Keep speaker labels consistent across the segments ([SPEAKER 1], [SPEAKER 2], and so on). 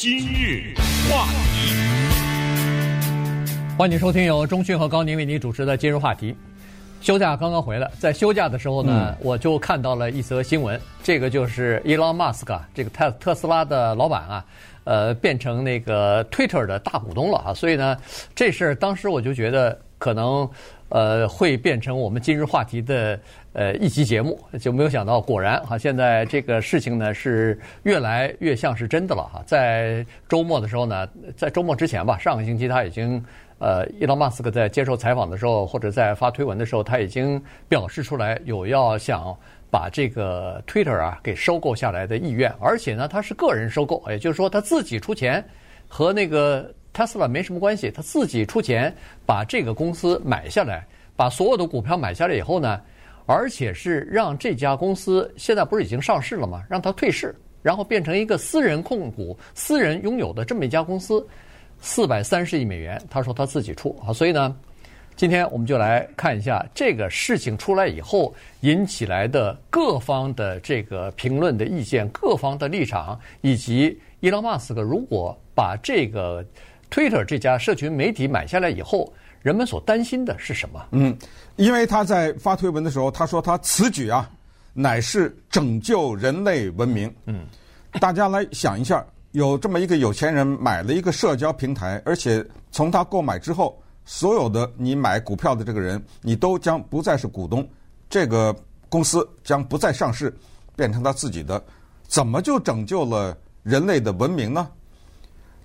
[SPEAKER 1] 今日话题，
[SPEAKER 2] 欢迎收听由钟讯和高宁为您主持的今日话题。休假刚刚回来，在休假的时候呢，嗯、我就看到了一则新闻，这个就是伊隆马斯克这个特特斯拉的老板啊，呃，变成那个 Twitter 的大股东了啊，所以呢，这事儿当时我就觉得可能。呃，会变成我们今日话题的呃一集节目，就没有想到，果然哈，现在这个事情呢是越来越像是真的了哈。在周末的时候呢，在周末之前吧，上个星期他已经呃，伊隆马斯克在接受采访的时候，或者在发推文的时候，他已经表示出来有要想把这个 Twitter 啊给收购下来的意愿，而且呢，他是个人收购，也就是说他自己出钱和那个。特斯拉没什么关系，他自己出钱把这个公司买下来，把所有的股票买下来以后呢，而且是让这家公司现在不是已经上市了吗？让它退市，然后变成一个私人控股、私人拥有的这么一家公司，四百三十亿美元，他说他自己出啊。所以呢，今天我们就来看一下这个事情出来以后引起来的各方的这个评论的意见、各方的立场，以及伊隆马斯克如果把这个。Twitter 这家社群媒体买下来以后，人们所担心的是什么？
[SPEAKER 3] 嗯，因为他在发推文的时候，他说他此举啊，乃是拯救人类文明。嗯，大家来想一下，有这么一个有钱人买了一个社交平台，而且从他购买之后，所有的你买股票的这个人，你都将不再是股东，这个公司将不再上市，变成他自己的，怎么就拯救了人类的文明呢？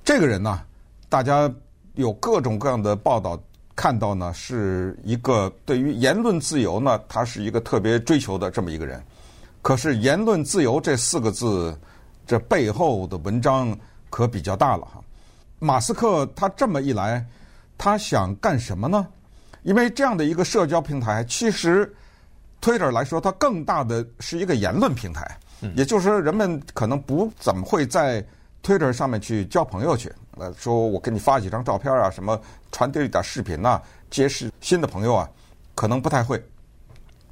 [SPEAKER 3] 这个人呢？大家有各种各样的报道看到呢，是一个对于言论自由呢，他是一个特别追求的这么一个人。可是“言论自由”这四个字，这背后的文章可比较大了哈。马斯克他这么一来，他想干什么呢？因为这样的一个社交平台，其实 Twitter 来说，它更大的是一个言论平台，也就是说，人们可能不怎么会在 Twitter 上面去交朋友去。呃，说我给你发几张照片啊，什么传递一点视频呐，结识新的朋友啊，可能不太会。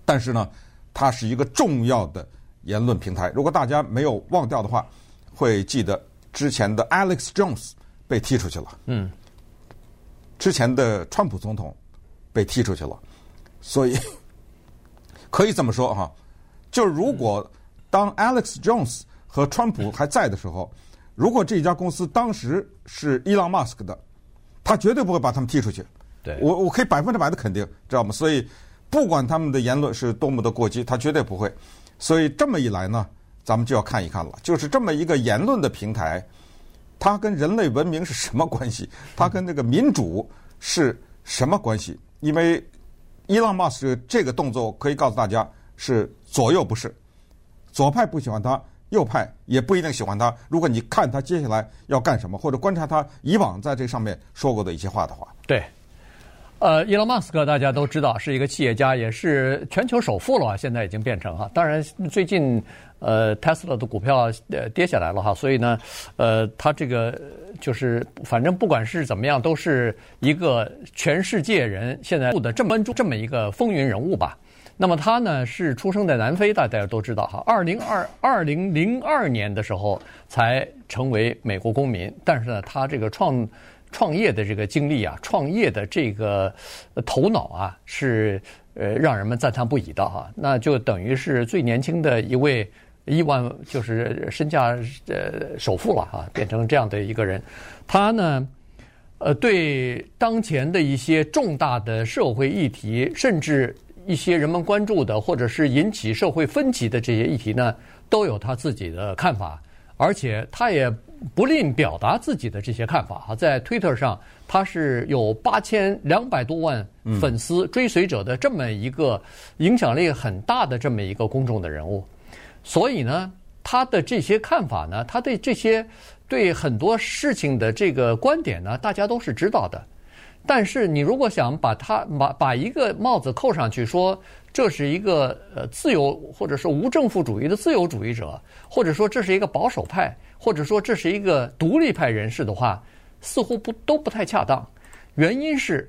[SPEAKER 3] 但是呢，它是一个重要的言论平台。如果大家没有忘掉的话，会记得之前的 Alex Jones 被踢出去了。嗯。之前的川普总统被踢出去了，所以可以这么说哈，就如果当 Alex Jones 和川普还在的时候。如果这家公司当时是伊朗马斯克的，他绝对不会把他们踢出去。
[SPEAKER 2] 对，
[SPEAKER 3] 我我可以百分之百的肯定，知道吗？所以不管他们的言论是多么的过激，他绝对不会。所以这么一来呢，咱们就要看一看了，就是这么一个言论的平台，它跟人类文明是什么关系？它跟这个民主是什么关系？因为伊朗马斯克这个动作可以告诉大家是左右不是，左派不喜欢他。右派也不一定喜欢他。如果你看他接下来要干什么，或者观察他以往在这上面说过的一些话的话，
[SPEAKER 2] 对，呃，伊隆马斯克大家都知道是一个企业家，也是全球首富了啊。现在已经变成哈，当然最近呃，特斯拉的股票呃跌下来了哈，所以呢，呃，他这个就是反正不管是怎么样，都是一个全世界人现在的这么关注这么一个风云人物吧。那么他呢是出生在南非，大家都知道哈。二零二二零零二年的时候才成为美国公民，但是呢，他这个创创业的这个经历啊，创业的这个头脑啊，是呃让人们赞叹不已的哈。那就等于是最年轻的一位亿万就是身价呃首富了哈，变成这样的一个人。他呢，呃，对当前的一些重大的社会议题，甚至。一些人们关注的，或者是引起社会分歧的这些议题呢，都有他自己的看法，而且他也不吝表达自己的这些看法。哈，在推特上，他是有八千两百多万粉丝追随者的这么一个影响力很大的这么一个公众的人物，所以呢，他的这些看法呢，他对这些对很多事情的这个观点呢，大家都是知道的。但是你如果想把他把把一个帽子扣上去，说这是一个呃自由或者说无政府主义的自由主义者，或者说这是一个保守派，或者说这是一个独立派人士的话，似乎不都不太恰当。原因是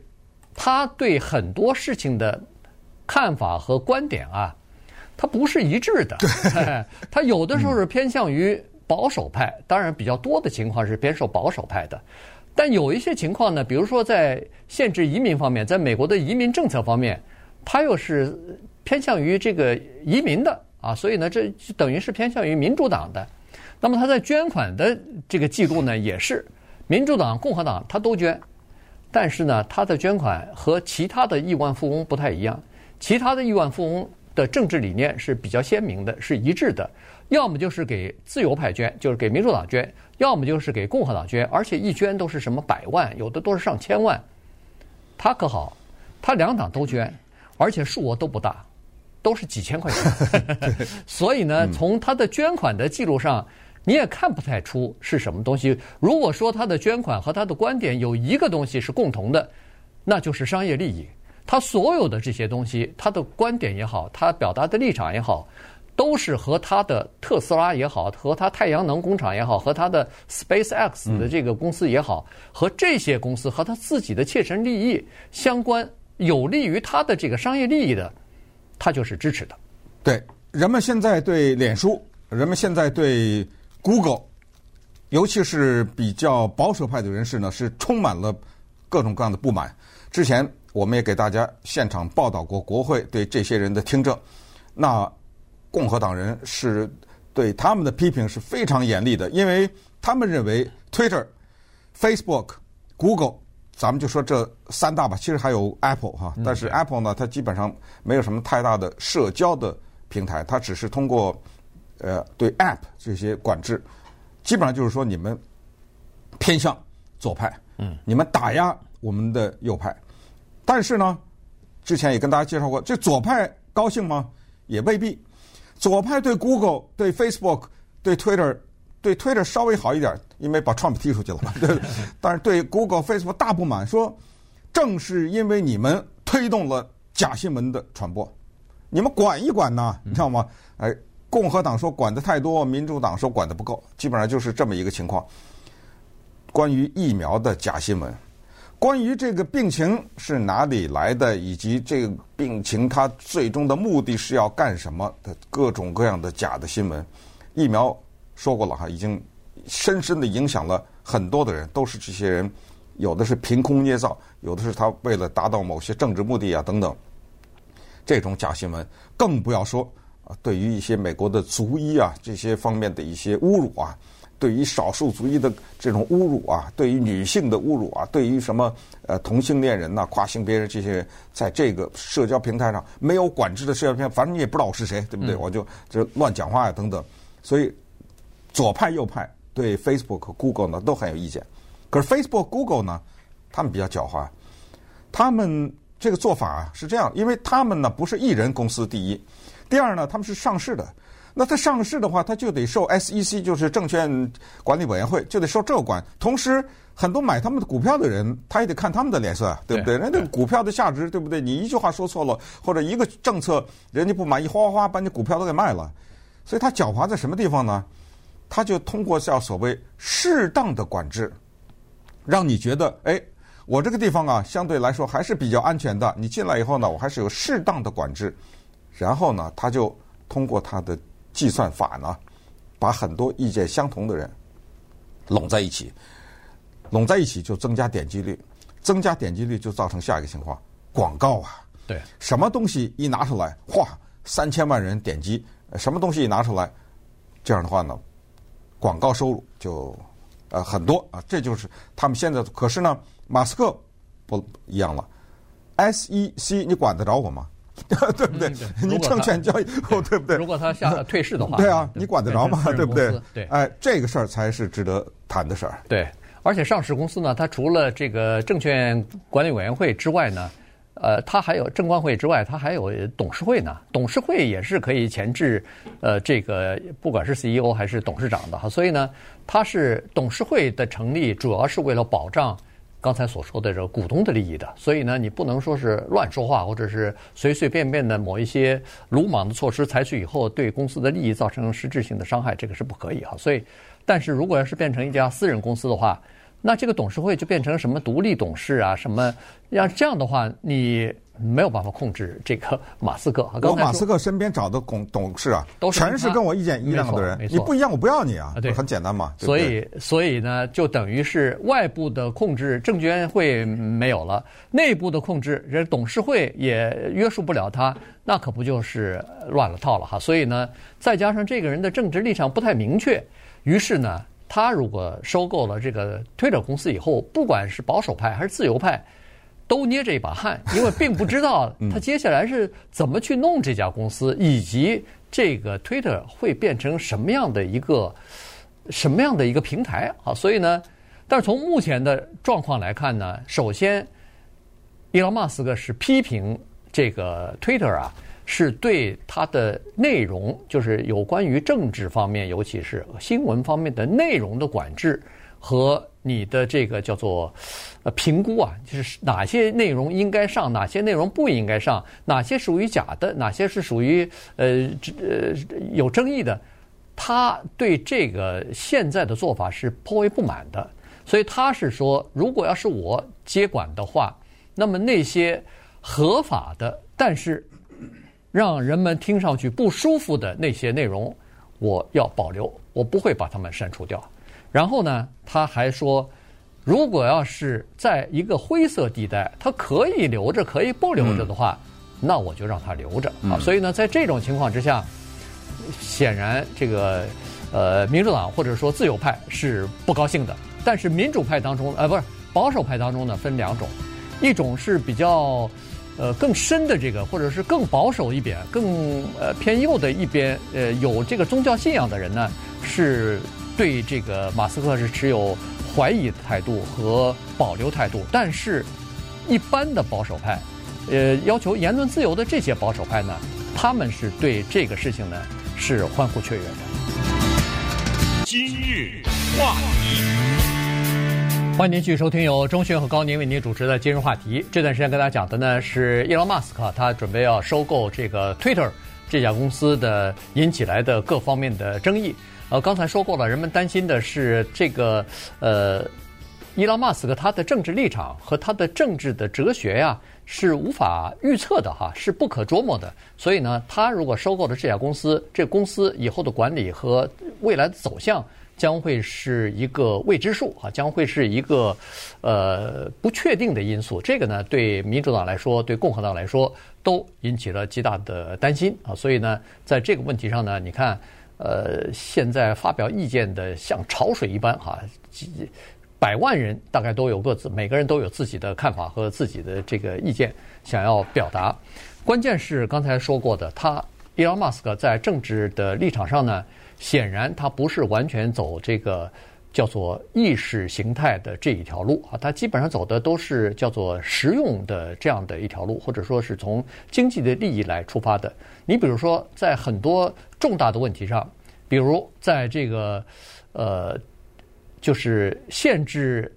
[SPEAKER 2] 他对很多事情的看法和观点啊，他不是一致的。他有的时候是偏向于保守派，当然比较多的情况是偏受保守派的。但有一些情况呢，比如说在限制移民方面，在美国的移民政策方面，他又是偏向于这个移民的啊，所以呢，这等于是偏向于民主党的。那么他在捐款的这个记录呢，也是民主党、共和党他都捐，但是呢，他的捐款和其他的亿万富翁不太一样，其他的亿万富翁的政治理念是比较鲜明的，是一致的。要么就是给自由派捐，就是给民主党捐；要么就是给共和党捐，而且一捐都是什么百万，有的都是上千万。他可好，他两党都捐，而且数额都不大，都是几千块钱。所以呢，从他的捐款的记录上，你也看不太出是什么东西。如果说他的捐款和他的观点有一个东西是共同的，那就是商业利益。他所有的这些东西，他的观点也好，他表达的立场也好。都是和他的特斯拉也好，和他太阳能工厂也好，和他的 SpaceX 的这个公司也好，和这些公司和他自己的切身利益相关，有利于他的这个商业利益的，他就是支持的。
[SPEAKER 3] 对，人们现在对脸书，人们现在对 Google，尤其是比较保守派的人士呢，是充满了各种各样的不满。之前我们也给大家现场报道过国会对这些人的听证，那。共和党人是对他们的批评是非常严厉的，因为他们认为 Twitter、Facebook、Google，咱们就说这三大吧，其实还有 Apple 哈，但是 Apple 呢，它基本上没有什么太大的社交的平台，它只是通过呃对 App 这些管制，基本上就是说你们偏向左派，嗯，你们打压我们的右派，但是呢，之前也跟大家介绍过，这左派高兴吗？也未必。左派对 Google、对 Facebook、对 Twitter、对 Twitter 稍微好一点，因为把 Trump 踢出去了嘛。对，但是对 Google、Facebook 大不满，说正是因为你们推动了假新闻的传播，你们管一管呐，你知道吗？哎，共和党说管得太多，民主党说管得不够，基本上就是这么一个情况。关于疫苗的假新闻。关于这个病情是哪里来的，以及这个病情它最终的目的是要干什么的各种各样的假的新闻，疫苗说过了哈，已经深深的影响了很多的人，都是这些人，有的是凭空捏造，有的是他为了达到某些政治目的啊等等，这种假新闻更不要说啊，对于一些美国的族裔啊这些方面的一些侮辱啊。对于少数族裔的这种侮辱啊，对于女性的侮辱啊，对于什么呃同性恋人呐、跨性别人这些，在这个社交平台上没有管制的社交平台，反正你也不知道我是谁，对不对？我就就乱讲话呀等等。所以左派右派对 Facebook 和 Google 呢都很有意见。可是 Facebook、Google 呢，他们比较狡猾，他们这个做法啊是这样，因为他们呢不是一人公司第一，第二呢他们是上市的。那它上市的话，它就得受 SEC，就是证券管理委员会，就得受这个管。同时，很多买他们的股票的人，他也得看他们的脸色，对不对？人家股票的价值，对不对？你一句话说错了，或者一个政策人家不满意，哗哗哗把你股票都给卖了。所以他狡猾在什么地方呢？他就通过叫所谓适当的管制，让你觉得，哎，我这个地方啊，相对来说还是比较安全的。你进来以后呢，我还是有适当的管制。然后呢，他就通过他的。计算法呢，把很多意见相同的人拢在一起，拢在一起就增加点击率，增加点击率就造成下一个情况：广告啊，
[SPEAKER 2] 对，
[SPEAKER 3] 什么东西一拿出来，哗，三千万人点击；什么东西一拿出来，这样的话呢，广告收入就呃很多啊。这就是他们现在。可是呢，马斯克不一样了，SEC 你管得着我吗？对不对？你证券交易，对不对？
[SPEAKER 2] 如果他下 退市的话，
[SPEAKER 3] 对啊，你管得着吗？对不对？
[SPEAKER 2] 对，
[SPEAKER 3] 哎，这个事儿才是值得谈的事儿。
[SPEAKER 2] 对，而且上市公司呢，它除了这个证券管理委员会之外呢，呃，它还有证监会之外，它还有董事会呢。董事会也是可以前置，呃，这个不管是 CEO 还是董事长的哈。所以呢，它是董事会的成立，主要是为了保障。刚才所说的这个股东的利益的，所以呢，你不能说是乱说话，或者是随随便便的某一些鲁莽的措施采取以后，对公司的利益造成实质性的伤害，这个是不可以哈。所以，但是如果要是变成一家私人公司的话，那这个董事会就变成什么独立董事啊，什么要这样的话，你没有办法控制这个马斯克。
[SPEAKER 3] 我马斯克身边找的董董事啊，
[SPEAKER 2] 都是
[SPEAKER 3] 全是跟我意见一样的人。你不一样，我不要你啊！
[SPEAKER 2] 对，
[SPEAKER 3] 很简单嘛。
[SPEAKER 2] 所以，所以呢，就等于是外部的控制，证监会没有了，内部的控制，人董事会也约束不了他，那可不就是乱了套了哈？所以呢，再加上这个人的政治立场不太明确，于是呢，他如果收购了这个 Twitter 公司以后，不管是保守派还是自由派。都捏着一把汗，因为 并不知道他接下来是怎么去弄这家公司，以及这个 Twitter 会变成什么样的一个什么样的一个平台啊。所以呢，但是从目前的状况来看呢，首先，伊隆马斯克是批评这个 Twitter 啊，是对它的内容，就是有关于政治方面，尤其是新闻方面的内容的管制和。你的这个叫做呃评估啊，就是哪些内容应该上，哪些内容不应该上，哪些属于假的，哪些是属于呃呃有争议的，他对这个现在的做法是颇为不满的，所以他是说，如果要是我接管的话，那么那些合法的，但是让人们听上去不舒服的那些内容，我要保留，我不会把它们删除掉。然后呢，他还说，如果要是在一个灰色地带，他可以留着，可以不留着的话，嗯、那我就让他留着啊。所以呢，在这种情况之下，显然这个呃民主党或者说自由派是不高兴的。但是民主派当中，呃，不是保守派当中呢，分两种，一种是比较呃更深的这个，或者是更保守一边、更呃偏右的一边，呃有这个宗教信仰的人呢是。对这个马斯克是持有怀疑的态度和保留态度，但是，一般的保守派，呃，要求言论自由的这些保守派呢，他们是对这个事情呢是欢呼雀跃的。
[SPEAKER 1] 今日话题，
[SPEAKER 2] 欢迎您继续收听由钟迅和高宁为您主持的今日话题。这段时间跟大家讲的呢是伊隆马斯克，他准备要收购这个 Twitter 这家公司的引起来的各方面的争议。呃，刚才说过了，人们担心的是这个呃，伊拉马斯克他的政治立场和他的政治的哲学呀，是无法预测的哈，是不可捉摸的。所以呢，他如果收购了这家公司，这公司以后的管理和未来的走向将会是一个未知数啊，将会是一个呃不确定的因素。这个呢，对民主党来说，对共和党来说，都引起了极大的担心啊。所以呢，在这个问题上呢，你看。呃，现在发表意见的像潮水一般哈，几百万人大概都有各自，每个人都有自己的看法和自己的这个意见想要表达。关键是刚才说过的，他伊隆马斯克在政治的立场上呢，显然他不是完全走这个。叫做意识形态的这一条路啊，它基本上走的都是叫做实用的这样的一条路，或者说是从经济的利益来出发的。你比如说，在很多重大的问题上，比如在这个呃，就是限制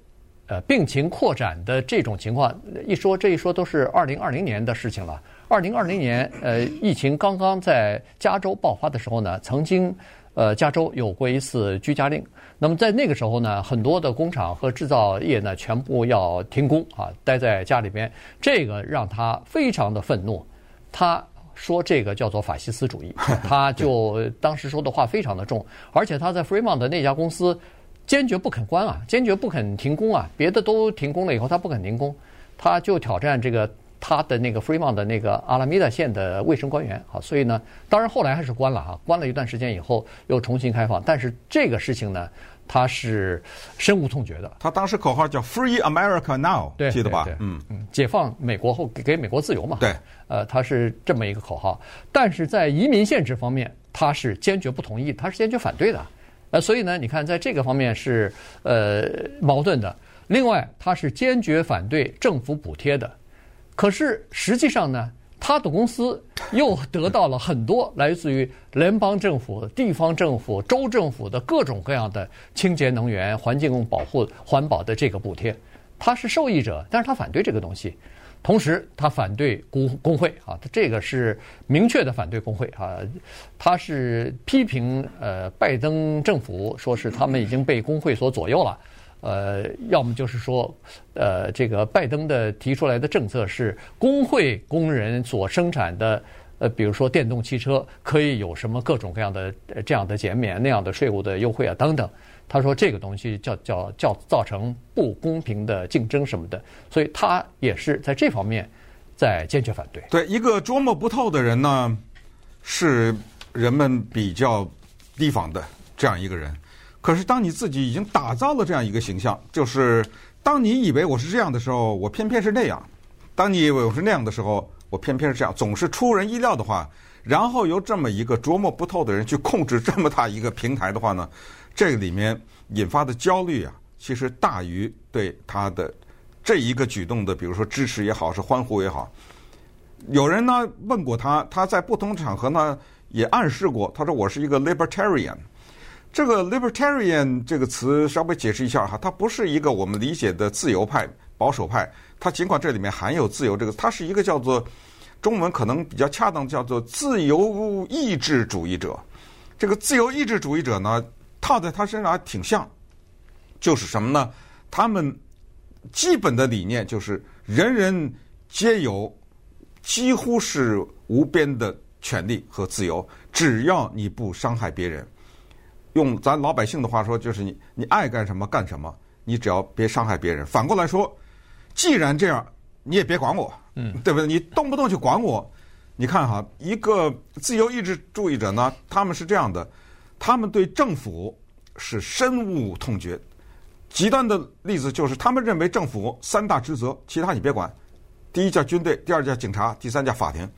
[SPEAKER 2] 呃病情扩展的这种情况，一说这一说都是二零二零年的事情了。二零二零年呃，疫情刚刚在加州爆发的时候呢，曾经呃加州有过一次居家令。那么在那个时候呢，很多的工厂和制造业呢，全部要停工啊，待在家里边。这个让他非常的愤怒，他说这个叫做法西斯主义，他就当时说的话非常的重，而且他在 Fremont 的那家公司坚决不肯关啊，坚决不肯停工啊，别的都停工了以后，他不肯停工，他就挑战这个。他的那个 Fremont 的那个阿拉米达县的卫生官员，好，所以呢，当然后来还是关了啊，关了一段时间以后又重新开放，但是这个事情呢，他是深恶痛绝的。
[SPEAKER 3] 他当时口号叫 “Free America Now”，
[SPEAKER 2] 对，
[SPEAKER 3] 记得吧？
[SPEAKER 2] 嗯嗯，解放美国后给给美国自由嘛。
[SPEAKER 3] 对，
[SPEAKER 2] 呃，他是这么一个口号，但是在移民限制方面，他是坚决不同意，他是坚决反对的。呃，所以呢，你看在这个方面是呃矛盾的。另外，他是坚决反对政府补贴的。可是实际上呢，他的公司又得到了很多来自于联邦政府、地方政府、州政府的各种各样的清洁能源、环境保护、环保的这个补贴，他是受益者，但是他反对这个东西，同时他反对工工会啊，他这个是明确的反对工会啊，他是批评呃拜登政府，说是他们已经被工会所左右了。呃，要么就是说，呃，这个拜登的提出来的政策是工会工人所生产的，呃，比如说电动汽车可以有什么各种各样的呃这样的减免、那样的税务的优惠啊等等。他说这个东西叫叫叫造成不公平的竞争什么的，所以他也是在这方面在坚决反对。
[SPEAKER 3] 对，一个捉摸不透的人呢，是人们比较提防的这样一个人。可是当你自己已经打造了这样一个形象，就是当你以为我是这样的时候，我偏偏是那样；当你以为我是那样的时候，我偏偏是这样，总是出人意料的话，然后由这么一个琢磨不透的人去控制这么大一个平台的话呢？这个里面引发的焦虑啊，其实大于对他的这一个举动的，比如说支持也好，是欢呼也好。有人呢问过他，他在不同场合呢也暗示过，他说我是一个 libertarian。这个 libertarian 这个词稍微解释一下哈，它不是一个我们理解的自由派、保守派。它尽管这里面含有自由这个，它是一个叫做中文可能比较恰当，叫做自由意志主义者。这个自由意志主义者呢，套在他身上还挺像，就是什么呢？他们基本的理念就是人人皆有几乎是无边的权利和自由，只要你不伤害别人。用咱老百姓的话说，就是你你爱干什么干什么，你只要别伤害别人。反过来说，既然这样，你也别管我，嗯，对不对？你动不动就管我，你看哈，一个自由意志主义者呢，他们是这样的。他们对政府是深恶痛绝，极端的例子就是他们认为政府三大职责，其他你别管。第一叫军队，第二叫警察，第三叫法庭，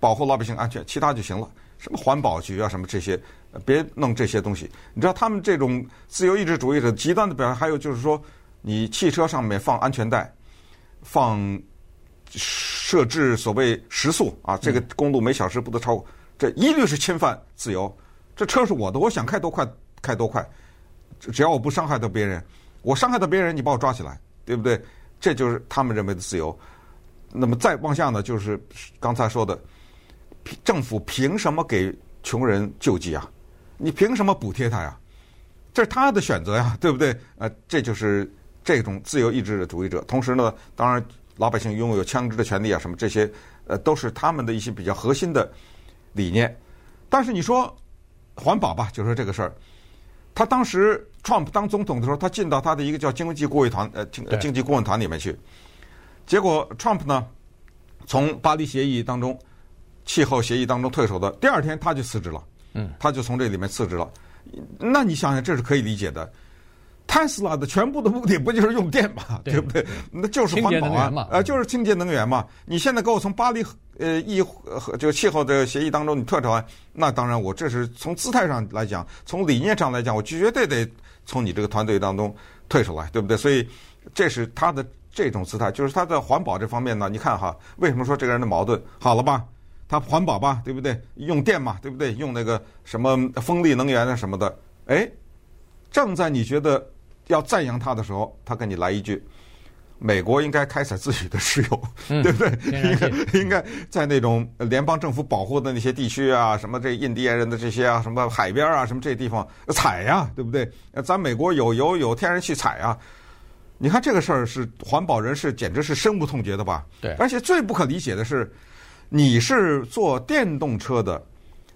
[SPEAKER 3] 保护老百姓安全，其他就行了。什么环保局啊，什么这些，别弄这些东西。你知道他们这种自由意志主义者极端的表现，还有就是说，你汽车上面放安全带，放设置所谓时速啊，这个公路每小时不得超过，这一律是侵犯自由。这车是我的，我想开多快开多快，只要我不伤害到别人，我伤害到别人，你把我抓起来，对不对？这就是他们认为的自由。那么再往下呢，就是刚才说的，政府凭什么给穷人救济啊？你凭什么补贴他呀？这是他的选择呀，对不对？呃，这就是这种自由意志的主义者。同时呢，当然老百姓拥有枪支的权利啊，什么这些，呃，都是他们的一些比较核心的理念。但是你说。环保吧，就说这个事儿。他当时 Trump 当总统的时候，他进到他的一个叫经济顾问团呃经经济顾问团里面去。结果 Trump 呢，从巴黎协议当中、气候协议当中退守的第二天，他就辞职了。嗯，他就从这里面辞职了。那你想想，这是可以理解的。特斯拉的全部的目的不就是用电嘛，对，对不对？那就是环保啊，呃，就是清洁能源嘛。你现在给我从巴黎呃议和这个气候的协议当中你退出来，那当然我这是从姿态上来讲，从理念上来讲，我绝对得从你这个团队当中退出来，对不对？所以这是他的这种姿态，就是他在环保这方面呢。你看哈，为什么说这个人的矛盾？好了吧，他环保吧，对不对？用电嘛，对不对？用那个什么风力能源啊什么的，哎，正在你觉得。要赞扬他的时候，他跟你来一句：“美国应该开采自己的石油，嗯、对不对？应该应该在那种联邦政府保护的那些地区啊，什么这印第安人的这些啊，什么海边啊，什么这些地方采呀，对不对？咱美国有油有天然气采啊。你看这个事儿是环保人士简直是深恶痛绝的吧？
[SPEAKER 2] 对。
[SPEAKER 3] 而且最不可理解的是，你是做电动车的，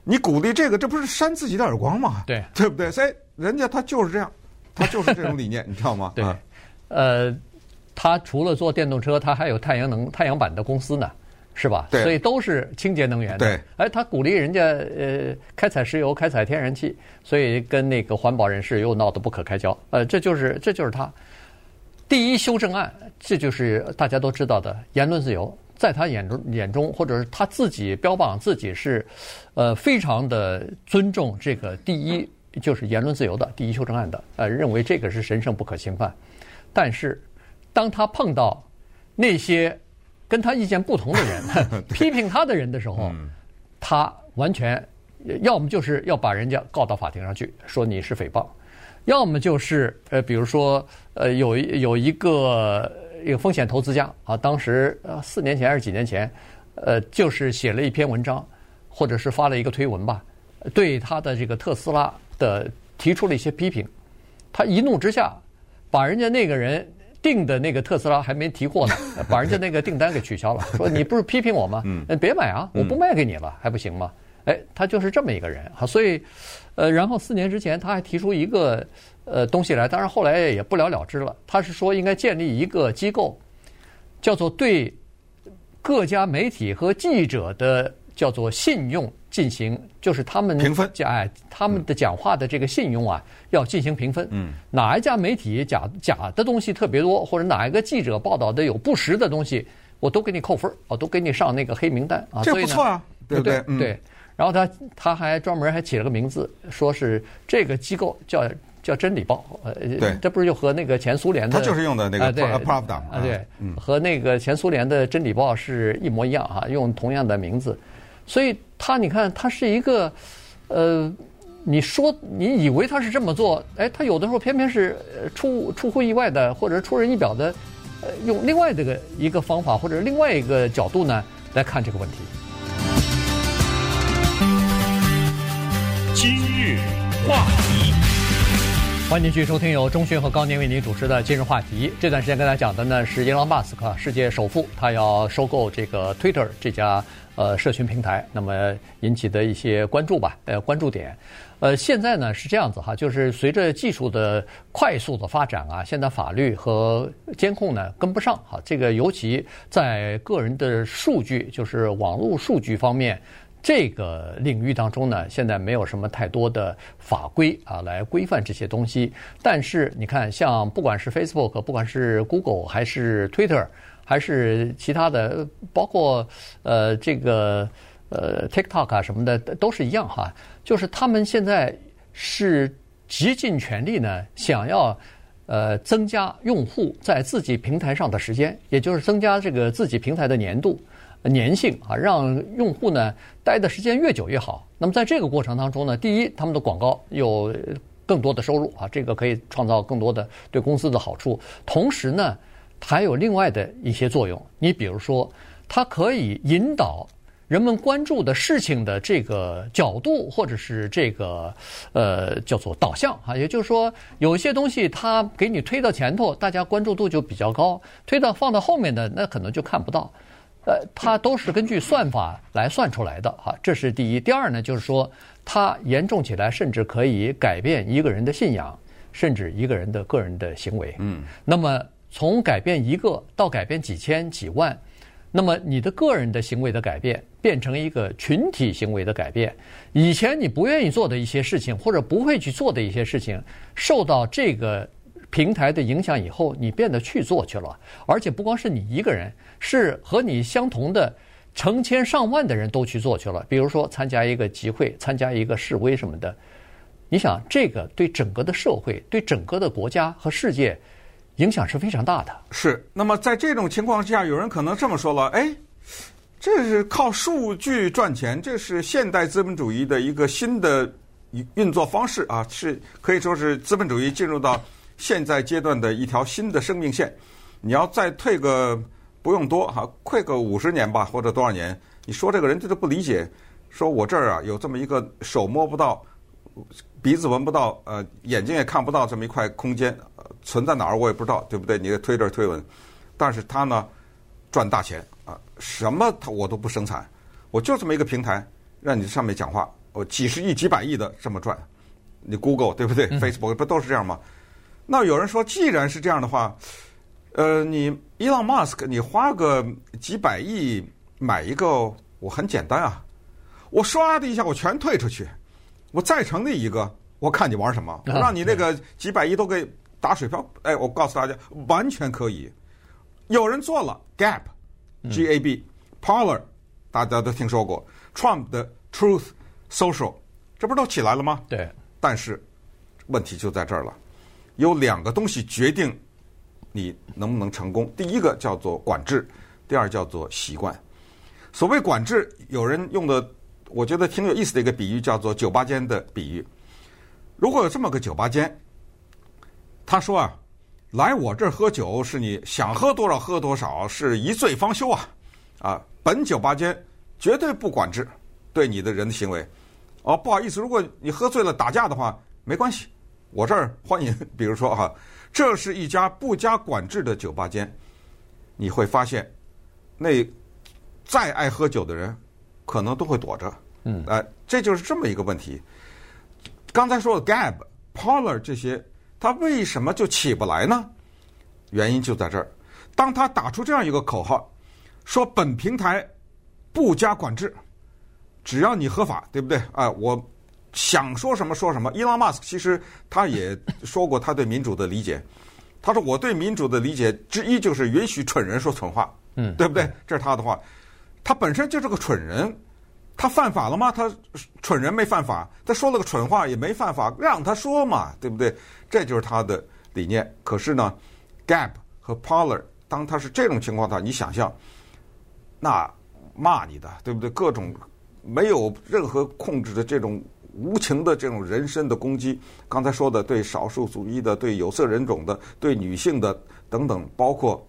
[SPEAKER 3] 你鼓励这个，这不是扇自己的耳光吗？
[SPEAKER 2] 对，
[SPEAKER 3] 对不对？所以人家他就是这样。”他就是这种理念，你知道吗？
[SPEAKER 2] 对，呃，他除了做电动车，他还有太阳能、太阳板的公司呢，是吧？
[SPEAKER 3] 对，
[SPEAKER 2] 所以都是清洁能源的。
[SPEAKER 3] 对，
[SPEAKER 2] 哎，他鼓励人家呃开采石油、开采天然气，所以跟那个环保人士又闹得不可开交。呃，这就是这就是他第一修正案，这就是大家都知道的言论自由，在他眼中眼中，或者是他自己标榜自己是呃非常的尊重这个第一。就是言论自由的第一修正案的，呃，认为这个是神圣不可侵犯。但是，当他碰到那些跟他意见不同的人，批评他的人的时候，他完全要么就是要把人家告到法庭上去，说你是诽谤；要么就是呃，比如说呃，有有一个一个风险投资家啊，当时呃四年前还是几年前，呃，就是写了一篇文章，或者是发了一个推文吧，对他的这个特斯拉。的提出了一些批评，他一怒之下把人家那个人订的那个特斯拉还没提货呢，把人家那个订单给取消了，说你不是批评我吗？嗯，别买啊，我不卖给你了，还不行吗？哎，他就是这么一个人哈，所以，呃，然后四年之前他还提出一个呃东西来，当然后来也不了了之了。他是说应该建立一个机构，叫做对各家媒体和记者的叫做信用进行，就是他们
[SPEAKER 3] 评分，
[SPEAKER 2] 哎，他们的讲话的这个信用啊要进行评分。嗯，哪一家媒体假假的东西特别多，或者哪一个记者报道的有不实的东西，我都给你扣分，我都给你上那个黑名单啊。
[SPEAKER 3] 这不错啊，对不对？
[SPEAKER 2] 对。然后他他还专门还起了个名字，说是这个机构叫叫真理报，呃，
[SPEAKER 3] 对，
[SPEAKER 2] 这不是就和那个前苏联的，
[SPEAKER 3] 他就是用的那个
[SPEAKER 2] 啊，对
[SPEAKER 3] ，Pravda
[SPEAKER 2] 啊，对，和那个前苏联的真理报是一模一样啊，用同样的名字，所以他你看他是一个，呃，你说你以为他是这么做，哎，他有的时候偏偏是出出乎意外的或者出人意表的，呃，用另外这个一个方法或者另外一个角度呢来看这个
[SPEAKER 1] 问题。话题，
[SPEAKER 2] 欢迎您继续收听由钟迅和高宁为您主持的《今日话题》。这段时间跟大家讲的呢是伊隆马斯克，世界首富，他要收购这个 Twitter 这家呃社群平台，那么引起的一些关注吧，呃关注点。呃，现在呢是这样子哈，就是随着技术的快速的发展啊，现在法律和监控呢跟不上哈，这个尤其在个人的数据，就是网络数据方面。这个领域当中呢，现在没有什么太多的法规啊来规范这些东西。但是你看，像不管是 Facebook，不管是 Google，还是 Twitter，还是其他的，包括呃这个呃 TikTok 啊什么的，都是一样哈。就是他们现在是极尽全力呢，想要呃增加用户在自己平台上的时间，也就是增加这个自己平台的粘度。粘性啊，让用户呢待的时间越久越好。那么在这个过程当中呢，第一，他们的广告有更多的收入啊，这个可以创造更多的对公司的好处。同时呢，还有另外的一些作用。你比如说，它可以引导人们关注的事情的这个角度，或者是这个呃叫做导向啊。也就是说，有些东西它给你推到前头，大家关注度就比较高；推到放到后面的，那可能就看不到。呃，它都是根据算法来算出来的哈，这是第一。第二呢，就是说它严重起来，甚至可以改变一个人的信仰，甚至一个人的个人的行为。嗯，那么从改变一个到改变几千几万，那么你的个人的行为的改变变成一个群体行为的改变，以前你不愿意做的一些事情或者不会去做的一些事情，受到这个。平台的影响以后，你变得去做去了，而且不光是你一个人，是和你相同的成千上万的人都去做去了。比如说参加一个集会、参加一个示威什么的，你想这个对整个的社会、对整个的国家和世界影响是非常大的。是。
[SPEAKER 3] 那么在这种情况下，有人可能这么说了：哎，这是靠数据赚钱，这是现代资本主义的一个新的运作方式啊，是可以说是资本主义进入到。现在阶段的一条新的生命线，你要再退个不用多哈，退个五十年吧，或者多少年？你说这个人他都不理解，说我这儿啊有这么一个手摸不到、鼻子闻不到、呃眼睛也看不到这么一块空间，存在哪儿我也不知道，对不对？你推这推文，但是他呢赚大钱啊，什么他我都不生产，我就这么一个平台让你上面讲话，我几十亿、几百亿的这么赚，你 Google 对不对？Facebook 不都是这样吗？那有人说，既然是这样的话，呃，你伊朗马斯克，你花个几百亿买一个，我很简单啊，我唰的一下我全退出去，我再成立一个，我看你玩什么，我让你那个几百亿都给打水漂，哎，我告诉大家，完全可以。有人做了，Gap，G A B，Parler，大家都听说过，Trump 的 Truth Social，这不都起来了吗？
[SPEAKER 2] 对。
[SPEAKER 3] 但是问题就在这儿了。有两个东西决定你能不能成功。第一个叫做管制，第二叫做习惯。所谓管制，有人用的我觉得挺有意思的一个比喻，叫做酒吧间的比喻。如果有这么个酒吧间，他说啊，来我这儿喝酒是你想喝多少喝多少，是一醉方休啊啊！本酒吧间绝对不管制对你的人的行为。哦，不好意思，如果你喝醉了打架的话，没关系。我这儿欢迎，比如说哈，这是一家不加管制的酒吧间，你会发现，那再爱喝酒的人，可能都会躲着。嗯，哎、呃，这就是这么一个问题。刚才说的 Gab、Parler 这些，他为什么就起不来呢？原因就在这儿。当他打出这样一个口号，说本平台不加管制，只要你合法，对不对？啊、呃，我想说什么说什么。伊隆马斯其实他也说过他对民主的理解，他说我对民主的理解之一就是允许蠢人说蠢话，嗯，对不对？这是他的话。他本身就是个蠢人。他犯法了吗？他蠢人没犯法，他说了个蠢话也没犯法，让他说嘛，对不对？这就是他的理念。可是呢，Gap 和 Parler，当他是这种情况下，你想象，那骂你的，对不对？各种没有任何控制的这种无情的这种人身的攻击，刚才说的对少数族裔的、对有色人种的、对女性的等等，包括。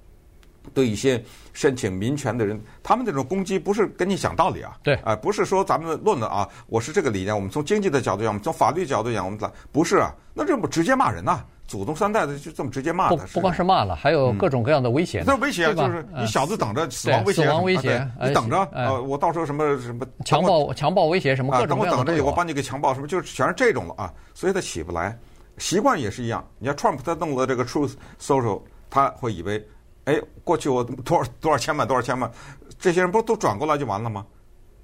[SPEAKER 3] 对一些申请民权的人，他们这种攻击不是跟你讲道理啊，
[SPEAKER 2] 对，
[SPEAKER 3] 啊、呃，不是说咱们论的啊，我是这个理念，我们从经济的角度讲，我们从法律角度讲，我们咋不是啊？那这不直接骂人呐、啊，祖宗三代的就这么直接骂他。
[SPEAKER 2] 不不光是骂了，还有各种各样的威胁。
[SPEAKER 3] 那、嗯、威胁就是你小子等着死亡威胁，
[SPEAKER 2] 死亡威胁，
[SPEAKER 3] 你等着，呃，我到时候什么什么
[SPEAKER 2] 强暴强暴威胁什么各种各样的、啊、
[SPEAKER 3] 等我等着，我把你给强暴什么，就是全是这种了啊，所以他起不来。习惯也是一样，你看 Trump 他弄了这个 Truth Social，他会以为。哎，过去我多少多少千万多少千万，这些人不都转过来就完了吗？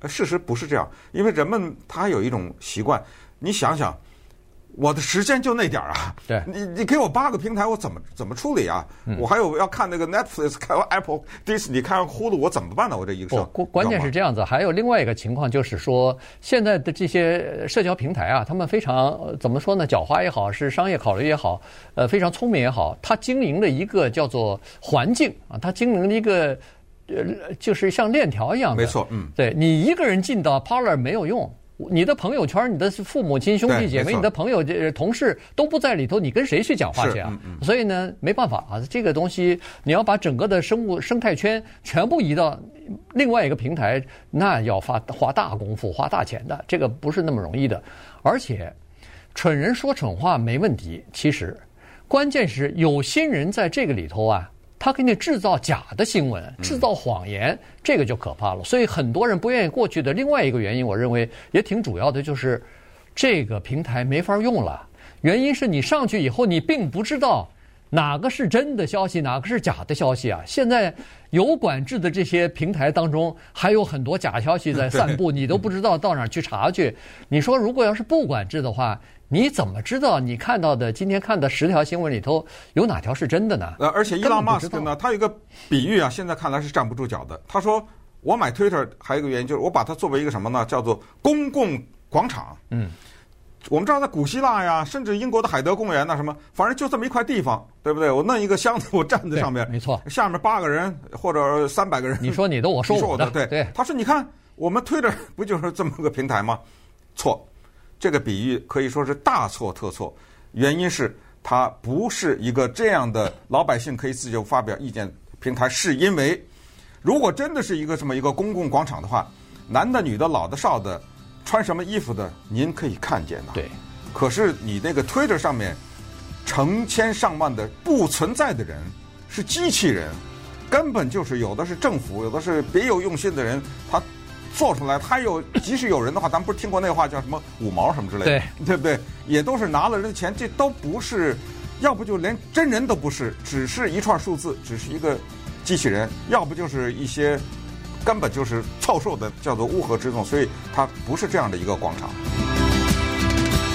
[SPEAKER 3] 事实不是这样，因为人们他有一种习惯，你想想。我的时间就那点儿啊！
[SPEAKER 2] 对，
[SPEAKER 3] 你你给我八个平台，我怎么怎么处理啊？嗯、我还有要看那个 Netflix，看 Apple、Disney，看 Hulu，我怎么办呢？我这一个事。
[SPEAKER 2] 关关键是这样子，还有另外一个情况，就是说现在的这些社交平台啊，他们非常怎么说呢？狡猾也好，是商业考虑也好，呃，非常聪明也好，他经营的一个叫做环境啊，他经营的一个呃，就是像链条一样的。
[SPEAKER 3] 没错，嗯，
[SPEAKER 2] 对你一个人进到 Parler 没有用。你的朋友圈，你的父母亲、兄弟姐妹、你的朋友、同事都不在里头，你跟谁去讲话去啊？嗯嗯、所以呢，没办法啊，这个东西你要把整个的生物生态圈全部移到另外一个平台，那要花花大功夫、花大钱的，这个不是那么容易的。而且，蠢人说蠢话没问题，其实关键是有心人在这个里头啊。他给你制造假的新闻，制造谎言，这个就可怕了。所以很多人不愿意过去的另外一个原因，我认为也挺主要的，就是这个平台没法用了。原因是你上去以后，你并不知道哪个是真的消息，哪个是假的消息啊。现在有管制的这些平台当中，还有很多假消息在散布，你都不知道到哪儿去查去。你说如果要是不管制的话，你怎么知道你看到的今天看的十条新闻里头有哪条是真的呢？
[SPEAKER 3] 呃，而且伊朗马斯克呢，他有一个比喻啊，现在看来是站不住脚的。他说，我买 Twitter 还有一个原因就是我把它作为一个什么呢？叫做公共广场。嗯，我们知道在古希腊呀，甚至英国的海德公园呐，什么，反正就这么一块地方，对不对？我弄一个箱子，我站在上面，
[SPEAKER 2] 没错，
[SPEAKER 3] 下面八个人或者三百个人，
[SPEAKER 2] 你说你的，我说我的，
[SPEAKER 3] 对对。他说，你看我们 Twitter 不就是这么个平台吗？错。这个比喻可以说是大错特错，原因是它不是一个这样的老百姓可以自由发表意见平台，是因为如果真的是一个这么一个公共广场的话，男的、女的、老的、少的，穿什么衣服的，您可以看见的。
[SPEAKER 2] 对。
[SPEAKER 3] 可是你那个 Twitter 上面成千上万的不存在的人是机器人，根本就是有的是政府，有的是别有用心的人，他。做出来，他有即使有人的话，咱们不是听过那话叫什么五毛什么之类的，
[SPEAKER 2] 对，
[SPEAKER 3] 对不对？也都是拿了人的钱，这都不是，要不就连真人都不是，只是一串数字，只是一个机器人；要不就是一些根本就是凑数的，叫做乌合之众，所以它不是这样的一个广场。